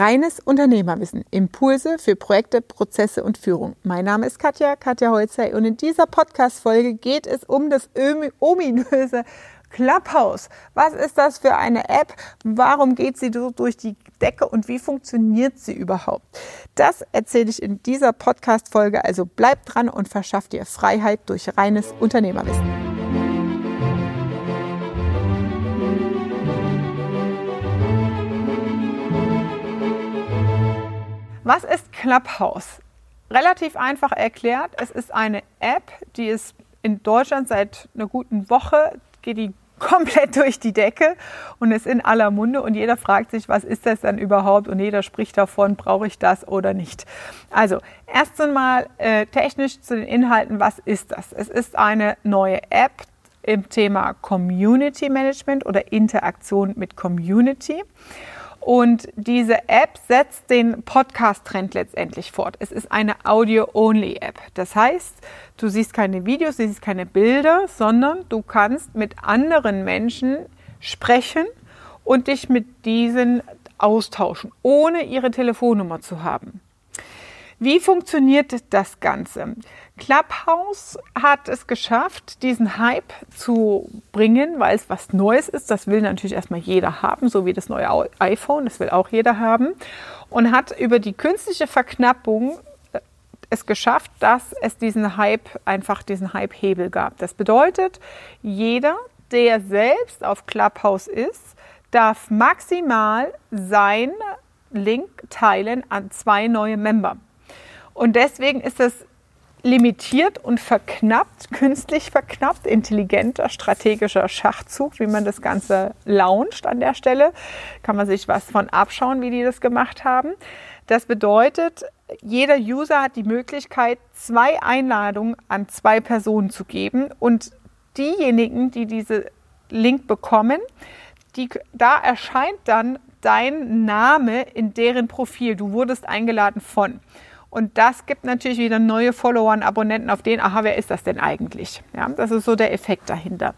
Reines Unternehmerwissen. Impulse für Projekte, Prozesse und Führung. Mein Name ist Katja, Katja Holzer und in dieser Podcast-Folge geht es um das ominöse Clubhouse. Was ist das für eine App? Warum geht sie so durch die Decke und wie funktioniert sie überhaupt? Das erzähle ich in dieser Podcast-Folge. Also bleibt dran und verschafft dir Freiheit durch reines Unternehmerwissen. Was ist Clubhouse? Relativ einfach erklärt, es ist eine App, die ist in Deutschland seit einer guten Woche, geht die komplett durch die Decke und ist in aller Munde und jeder fragt sich, was ist das denn überhaupt und jeder spricht davon, brauche ich das oder nicht. Also erst einmal äh, technisch zu den Inhalten, was ist das? Es ist eine neue App im Thema Community Management oder Interaktion mit Community. Und diese App setzt den Podcast-Trend letztendlich fort. Es ist eine Audio-Only-App. Das heißt, du siehst keine Videos, du siehst keine Bilder, sondern du kannst mit anderen Menschen sprechen und dich mit diesen austauschen, ohne ihre Telefonnummer zu haben. Wie funktioniert das Ganze? Clubhouse hat es geschafft, diesen Hype zu bringen, weil es was Neues ist. Das will natürlich erstmal jeder haben, so wie das neue iPhone, das will auch jeder haben. Und hat über die künstliche Verknappung äh, es geschafft, dass es diesen Hype, einfach diesen Hype-Hebel gab. Das bedeutet, jeder, der selbst auf Clubhouse ist, darf maximal sein Link teilen an zwei neue Member. Und deswegen ist es limitiert und verknappt, künstlich verknappt, intelligenter, strategischer Schachzug, wie man das Ganze launcht an der Stelle. Kann man sich was von abschauen, wie die das gemacht haben. Das bedeutet, jeder User hat die Möglichkeit, zwei Einladungen an zwei Personen zu geben und diejenigen, die diese Link bekommen, die, da erscheint dann dein Name in deren Profil. Du wurdest eingeladen von. Und das gibt natürlich wieder neue Follower und Abonnenten auf den, aha, wer ist das denn eigentlich? Ja, das ist so der Effekt dahinter.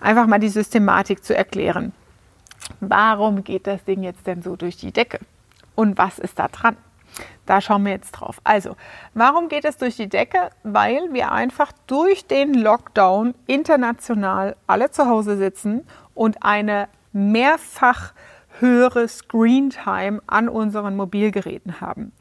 Einfach mal die Systematik zu erklären. Warum geht das Ding jetzt denn so durch die Decke? Und was ist da dran? Da schauen wir jetzt drauf. Also, warum geht es durch die Decke? Weil wir einfach durch den Lockdown international alle zu Hause sitzen und eine mehrfach höhere Screen Time an unseren Mobilgeräten haben.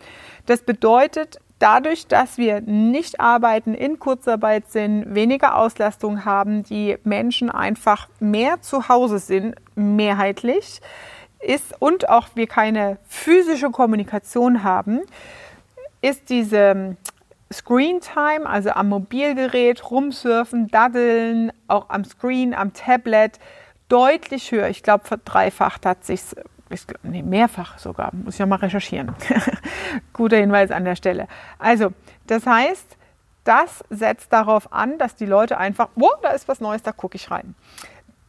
Das bedeutet, dadurch, dass wir nicht arbeiten, in Kurzarbeit sind, weniger Auslastung haben, die Menschen einfach mehr zu Hause sind, mehrheitlich, ist und auch wir keine physische Kommunikation haben, ist diese Screen Time, also am Mobilgerät rumsurfen, daddeln, auch am Screen, am Tablet, deutlich höher. Ich glaube, verdreifacht hat sich ich, nee, mehrfach sogar, muss ich mal recherchieren. Guter Hinweis an der Stelle. Also, das heißt, das setzt darauf an, dass die Leute einfach, wow, da ist was Neues, da gucke ich rein.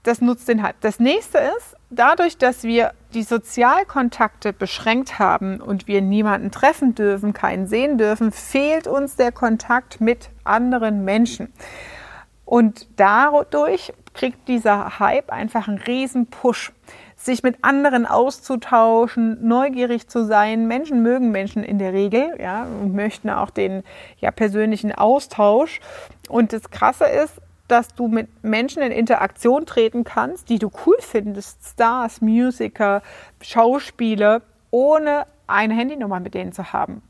Das nutzt den Hype. Das nächste ist, dadurch, dass wir die Sozialkontakte beschränkt haben und wir niemanden treffen dürfen, keinen sehen dürfen, fehlt uns der Kontakt mit anderen Menschen. Und dadurch kriegt dieser Hype einfach einen riesen Push sich mit anderen auszutauschen, neugierig zu sein. Menschen mögen Menschen in der Regel, ja, und möchten auch den ja, persönlichen Austausch. Und das Krasse ist, dass du mit Menschen in Interaktion treten kannst, die du cool findest, Stars, Musiker, Schauspieler, ohne eine Handynummer mit denen zu haben.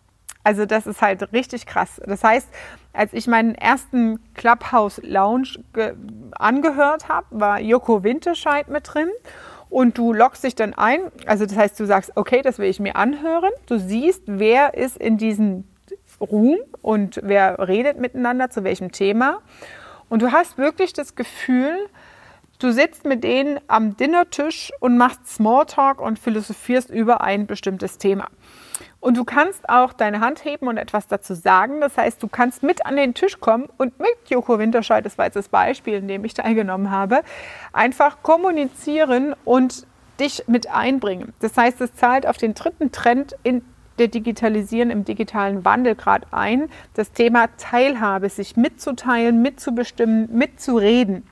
Also das ist halt richtig krass. Das heißt, als ich meinen ersten Clubhouse Lounge angehört habe, war Joko Winterscheid mit drin und du loggst dich dann ein. Also das heißt, du sagst, okay, das will ich mir anhören. Du siehst, wer ist in diesem Room und wer redet miteinander zu welchem Thema. Und du hast wirklich das Gefühl, du sitzt mit denen am Dinnertisch und machst Smalltalk und philosophierst über ein bestimmtes Thema. Und du kannst auch deine Hand heben und etwas dazu sagen. Das heißt, du kannst mit an den Tisch kommen und mit Joko Winterscheid, das war jetzt das Beispiel, in dem ich teilgenommen habe, einfach kommunizieren und dich mit einbringen. Das heißt, es zahlt auf den dritten Trend in der Digitalisieren im digitalen Wandel gerade ein, das Thema Teilhabe, sich mitzuteilen, mitzubestimmen, mitzureden.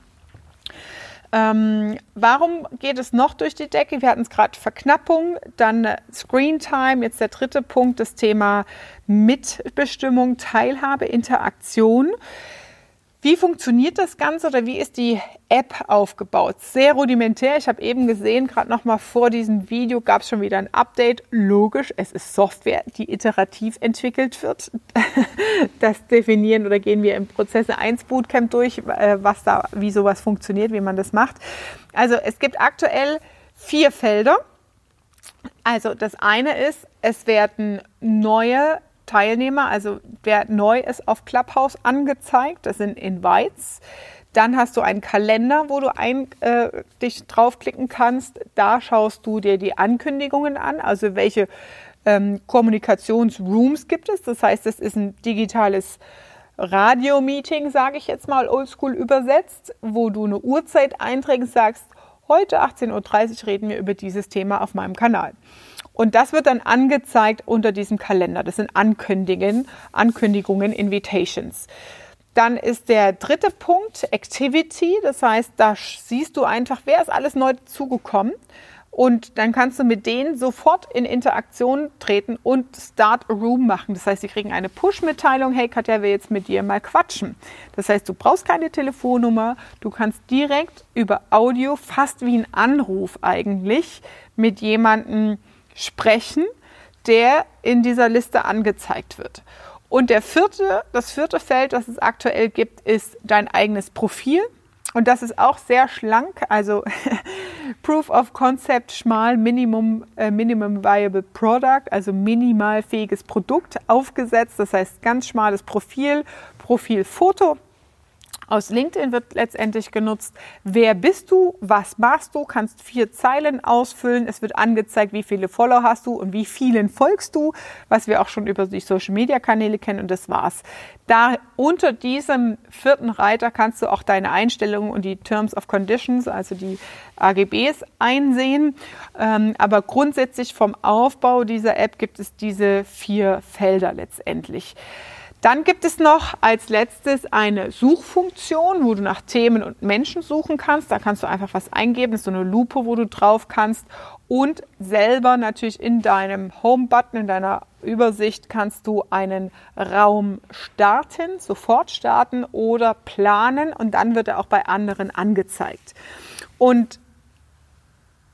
Ähm, warum geht es noch durch die Decke? Wir hatten es gerade Verknappung, dann Screen Time, jetzt der dritte Punkt, das Thema Mitbestimmung, Teilhabe, Interaktion. Wie funktioniert das Ganze oder wie ist die App aufgebaut? Sehr rudimentär. Ich habe eben gesehen, gerade noch mal vor diesem Video gab es schon wieder ein Update. Logisch, es ist Software, die iterativ entwickelt wird. Das definieren oder gehen wir im Prozesse 1 Bootcamp durch, äh, was da, wie sowas funktioniert, wie man das macht. Also es gibt aktuell vier Felder. Also das eine ist, es werden neue Teilnehmer, also wer neu ist auf Clubhouse angezeigt, das sind Invites. Dann hast du einen Kalender, wo du ein, äh, dich draufklicken kannst. Da schaust du dir die Ankündigungen an, also welche ähm, Kommunikationsrooms gibt es. Das heißt, es ist ein digitales Radio-Meeting, sage ich jetzt mal oldschool übersetzt, wo du eine Uhrzeit einträgst, sagst, heute 18.30 Uhr reden wir über dieses Thema auf meinem Kanal. Und das wird dann angezeigt unter diesem Kalender. Das sind Ankündigungen, Ankündigungen, Invitations. Dann ist der dritte Punkt Activity. Das heißt, da siehst du einfach, wer ist alles neu zugekommen. Und dann kannst du mit denen sofort in Interaktion treten und Start a Room machen. Das heißt, sie kriegen eine Push-Mitteilung, hey Katja will jetzt mit dir mal quatschen. Das heißt, du brauchst keine Telefonnummer, du kannst direkt über Audio, fast wie ein Anruf eigentlich, mit jemandem sprechen, der in dieser Liste angezeigt wird. Und der vierte, das vierte Feld, das es aktuell gibt, ist dein eigenes Profil. Und das ist auch sehr schlank, also Proof of Concept schmal, Minimum, äh, Minimum Viable Product, also minimal fähiges Produkt aufgesetzt. Das heißt ganz schmales Profil, Profilfoto aus LinkedIn wird letztendlich genutzt. Wer bist du? Was machst du? Kannst vier Zeilen ausfüllen. Es wird angezeigt, wie viele Follower hast du und wie vielen folgst du, was wir auch schon über die Social Media Kanäle kennen und das war's. Da unter diesem vierten Reiter kannst du auch deine Einstellungen und die Terms of Conditions, also die AGBs einsehen. Ähm, aber grundsätzlich vom Aufbau dieser App gibt es diese vier Felder letztendlich. Dann gibt es noch als letztes eine Suchfunktion, wo du nach Themen und Menschen suchen kannst. Da kannst du einfach was eingeben. Das ist so eine Lupe, wo du drauf kannst. Und selber natürlich in deinem Home-Button, in deiner Übersicht kannst du einen Raum starten, sofort starten oder planen und dann wird er auch bei anderen angezeigt. Und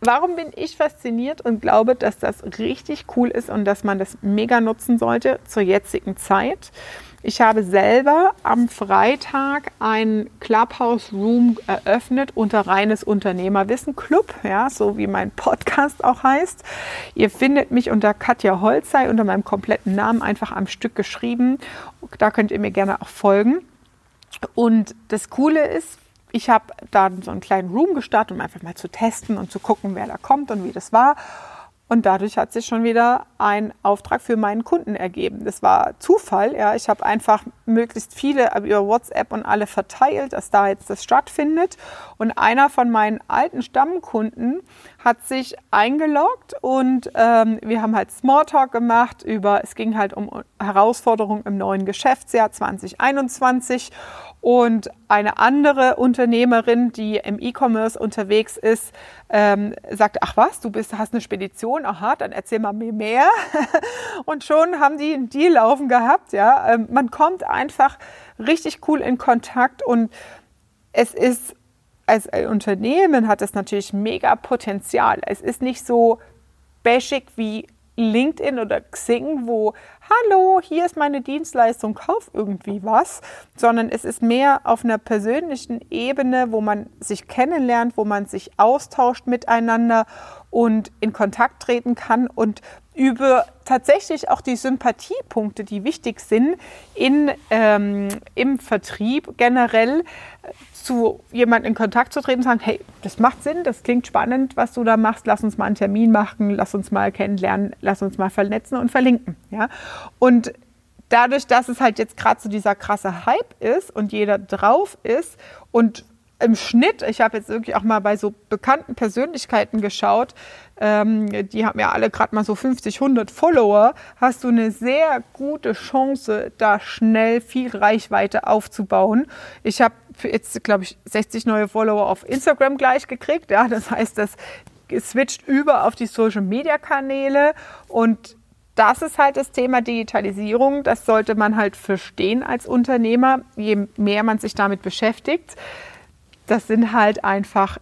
warum bin ich fasziniert und glaube, dass das richtig cool ist und dass man das mega nutzen sollte zur jetzigen Zeit? Ich habe selber am Freitag ein Clubhouse Room eröffnet unter reines Unternehmerwissen Club, ja, so wie mein Podcast auch heißt. Ihr findet mich unter Katja Holzei unter meinem kompletten Namen einfach am Stück geschrieben. Da könnt ihr mir gerne auch folgen. Und das Coole ist, ich habe da so einen kleinen Room gestartet, um einfach mal zu testen und zu gucken, wer da kommt und wie das war. Und dadurch hat sich schon wieder ein Auftrag für meinen Kunden ergeben. Das war Zufall. Ja. Ich habe einfach möglichst viele über WhatsApp und alle verteilt, dass da jetzt das stattfindet. Und einer von meinen alten Stammkunden hat sich eingeloggt und ähm, wir haben halt Smalltalk gemacht über, es ging halt um Herausforderungen im neuen Geschäftsjahr 2021 und eine andere Unternehmerin, die im E-Commerce unterwegs ist, ähm, sagt, ach was, du bist, hast eine Spedition, aha, dann erzähl mal mir mehr. und schon haben die einen Deal laufen gehabt. Ja, ähm, man kommt einfach richtig cool in Kontakt und es ist als Unternehmen hat es natürlich mega Potenzial. Es ist nicht so bashig wie LinkedIn oder Xing, wo, hallo, hier ist meine Dienstleistung, kauf irgendwie was, sondern es ist mehr auf einer persönlichen Ebene, wo man sich kennenlernt, wo man sich austauscht miteinander und in Kontakt treten kann und über tatsächlich auch die Sympathiepunkte, die wichtig sind in, ähm, im Vertrieb generell, äh, zu jemandem in Kontakt zu treten und sagen, hey, das macht Sinn, das klingt spannend, was du da machst, lass uns mal einen Termin machen, lass uns mal kennenlernen, lass uns mal vernetzen und verlinken. Ja? Und dadurch, dass es halt jetzt gerade so dieser krasse Hype ist und jeder drauf ist und im Schnitt, ich habe jetzt wirklich auch mal bei so bekannten Persönlichkeiten geschaut, ähm, die haben ja alle gerade mal so 50, 100 Follower, hast du eine sehr gute Chance, da schnell viel Reichweite aufzubauen. Ich habe jetzt, glaube ich, 60 neue Follower auf Instagram gleich gekriegt. Ja, das heißt, das switcht über auf die Social-Media-Kanäle und das ist halt das Thema Digitalisierung. Das sollte man halt verstehen als Unternehmer, je mehr man sich damit beschäftigt. Das sind halt einfach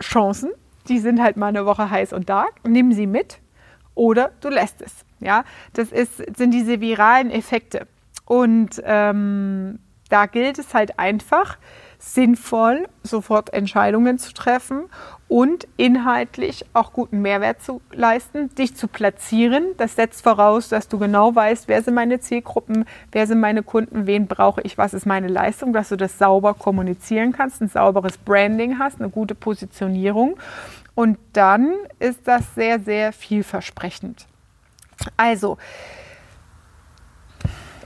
Chancen. Die sind halt mal eine Woche heiß und dark. Nimm sie mit oder du lässt es. Ja, das ist, sind diese viralen Effekte. Und ähm, da gilt es halt einfach, sinnvoll sofort Entscheidungen zu treffen und inhaltlich auch guten Mehrwert zu leisten, dich zu platzieren. Das setzt voraus, dass du genau weißt, wer sind meine Zielgruppen, wer sind meine Kunden, wen brauche ich, was ist meine Leistung, dass du das sauber kommunizieren kannst, ein sauberes Branding hast, eine gute Positionierung. Und dann ist das sehr, sehr vielversprechend. Also,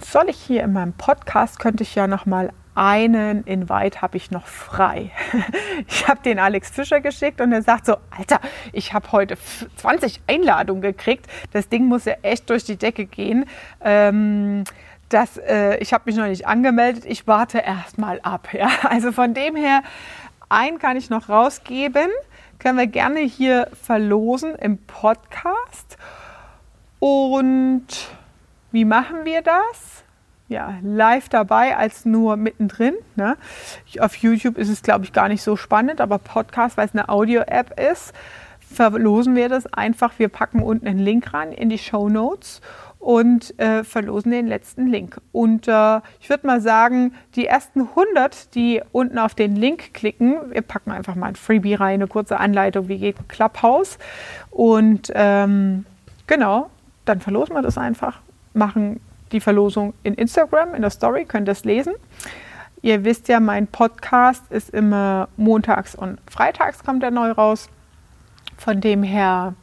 soll ich hier in meinem Podcast, könnte ich ja noch mal einen Invite habe ich noch frei. Ich habe den Alex Fischer geschickt und er sagt so, Alter, ich habe heute 20 Einladungen gekriegt. Das Ding muss ja echt durch die Decke gehen. Ähm, das, äh, ich habe mich noch nicht angemeldet. Ich warte erst mal ab. Ja? Also von dem her, einen kann ich noch rausgeben. Können wir gerne hier verlosen im Podcast. Und wie machen wir das? Ja, live dabei als nur mittendrin. Ne? Auf YouTube ist es, glaube ich, gar nicht so spannend, aber Podcast, weil es eine Audio-App ist, verlosen wir das einfach. Wir packen unten einen Link ran in die Show Notes und äh, verlosen den letzten Link. Und äh, ich würde mal sagen, die ersten 100, die unten auf den Link klicken, wir packen einfach mal ein Freebie rein, eine kurze Anleitung, wie geht Clubhouse. Und ähm, genau, dann verlosen wir das einfach, machen die Verlosung in Instagram, in der Story, könnt ihr es lesen. Ihr wisst ja, mein Podcast ist immer montags und freitags kommt er neu raus. Von dem her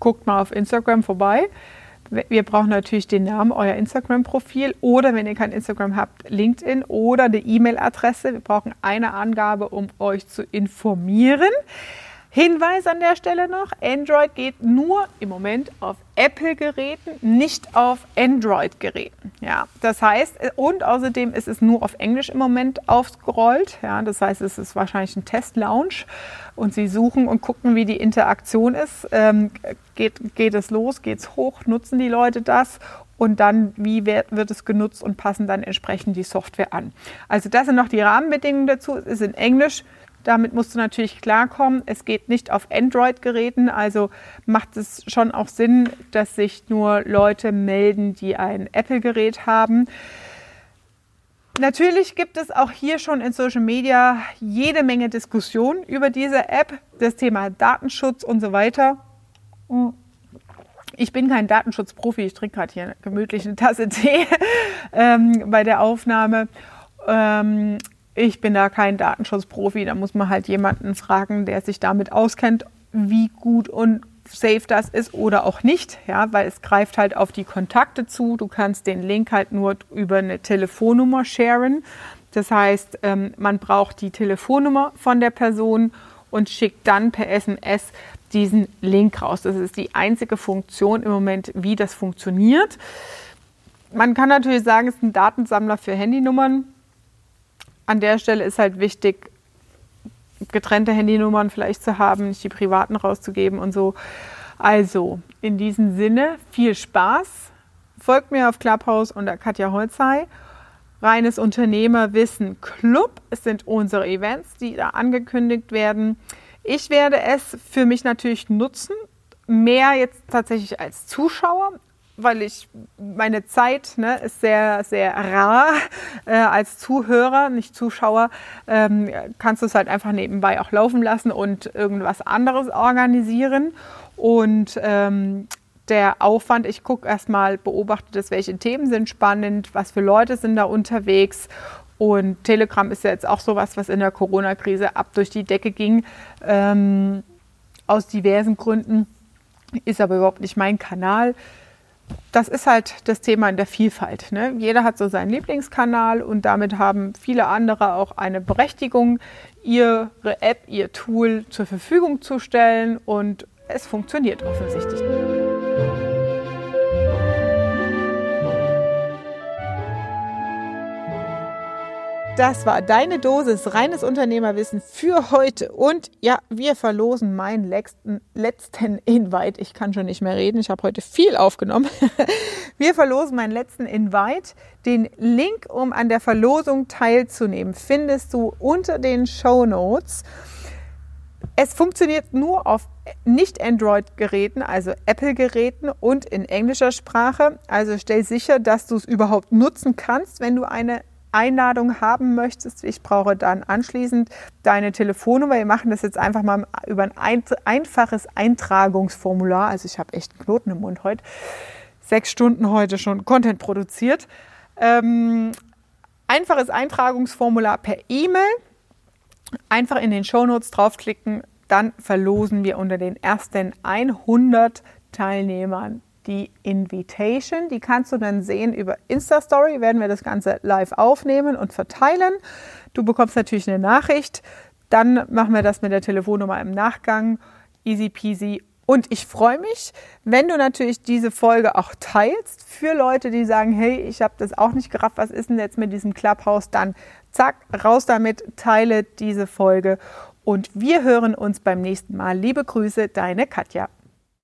guckt mal auf Instagram vorbei. Wir brauchen natürlich den Namen, euer Instagram-Profil oder wenn ihr kein Instagram habt, LinkedIn oder eine E-Mail-Adresse. Wir brauchen eine Angabe, um euch zu informieren. Hinweis an der Stelle noch, Android geht nur im Moment auf Apple-Geräten, nicht auf Android-Geräten. Ja, das heißt, und außerdem ist es nur auf Englisch im Moment aufgerollt. Ja, das heißt, es ist wahrscheinlich ein Test-Launch und Sie suchen und gucken, wie die Interaktion ist. Ähm, geht, geht es los, geht es hoch, nutzen die Leute das und dann, wie wird, es genutzt und passen dann entsprechend die Software an. Also das sind noch die Rahmenbedingungen dazu. Es ist in Englisch. Damit musst du natürlich klarkommen. Es geht nicht auf Android-Geräten, also macht es schon auch Sinn, dass sich nur Leute melden, die ein Apple-Gerät haben. Natürlich gibt es auch hier schon in Social Media jede Menge Diskussionen über diese App, das Thema Datenschutz und so weiter. Ich bin kein Datenschutzprofi, ich trinke gerade hier eine gemütliche Tasse Tee ähm, bei der Aufnahme. Ähm, ich bin da kein Datenschutzprofi, da muss man halt jemanden fragen, der sich damit auskennt, wie gut und safe das ist oder auch nicht, ja, weil es greift halt auf die Kontakte zu. Du kannst den Link halt nur über eine Telefonnummer sharen. Das heißt, ähm, man braucht die Telefonnummer von der Person und schickt dann per SMS diesen Link raus. Das ist die einzige Funktion im Moment, wie das funktioniert. Man kann natürlich sagen, es ist ein Datensammler für Handynummern an der Stelle ist halt wichtig, getrennte Handynummern vielleicht zu haben, nicht die privaten rauszugeben und so. Also, in diesem Sinne, viel Spaß. Folgt mir auf Clubhouse unter Katja Holzei. Reines Unternehmerwissen Club. Es sind unsere Events, die da angekündigt werden. Ich werde es für mich natürlich nutzen, mehr jetzt tatsächlich als Zuschauer, weil ich meine Zeit ne, ist sehr, sehr rar äh, als Zuhörer, nicht Zuschauer, ähm, kannst du es halt einfach nebenbei auch laufen lassen und irgendwas anderes organisieren. Und ähm, der Aufwand, ich gucke erstmal, beobachte das, welche Themen sind spannend, was für Leute sind da unterwegs. Und Telegram ist ja jetzt auch sowas, was in der Corona-Krise ab durch die Decke ging, ähm, aus diversen Gründen, ist aber überhaupt nicht mein Kanal das ist halt das Thema in der Vielfalt. Ne? Jeder hat so seinen Lieblingskanal und damit haben viele andere auch eine Berechtigung, ihre App, ihr Tool zur Verfügung zu stellen und es funktioniert offensichtlich. Das war deine Dosis reines Unternehmerwissen für heute. Und ja, wir verlosen meinen letzten, letzten Invite. Ich kann schon nicht mehr reden. Ich habe heute viel aufgenommen. Wir verlosen meinen letzten Invite. Den Link, um an der Verlosung teilzunehmen, findest du unter den Show Notes. Es funktioniert nur auf nicht-Android-Geräten, also Apple-Geräten und in englischer Sprache. Also stell sicher, dass du es überhaupt nutzen kannst, wenn du eine Einladung haben möchtest. Ich brauche dann anschließend deine Telefonnummer. Wir machen das jetzt einfach mal über ein einfaches Eintragungsformular. Also ich habe echt einen Knoten im Mund heute. Sechs Stunden heute schon Content produziert. Ähm, einfaches Eintragungsformular per E-Mail. Einfach in den Shownotes draufklicken. Dann verlosen wir unter den ersten 100 Teilnehmern die Invitation. Die kannst du dann sehen über Insta-Story, werden wir das Ganze live aufnehmen und verteilen. Du bekommst natürlich eine Nachricht. Dann machen wir das mit der Telefonnummer im Nachgang. Easy peasy. Und ich freue mich, wenn du natürlich diese Folge auch teilst für Leute, die sagen, hey, ich habe das auch nicht gerafft, was ist denn jetzt mit diesem Clubhouse? Dann zack, raus damit, teile diese Folge und wir hören uns beim nächsten Mal. Liebe Grüße, deine Katja.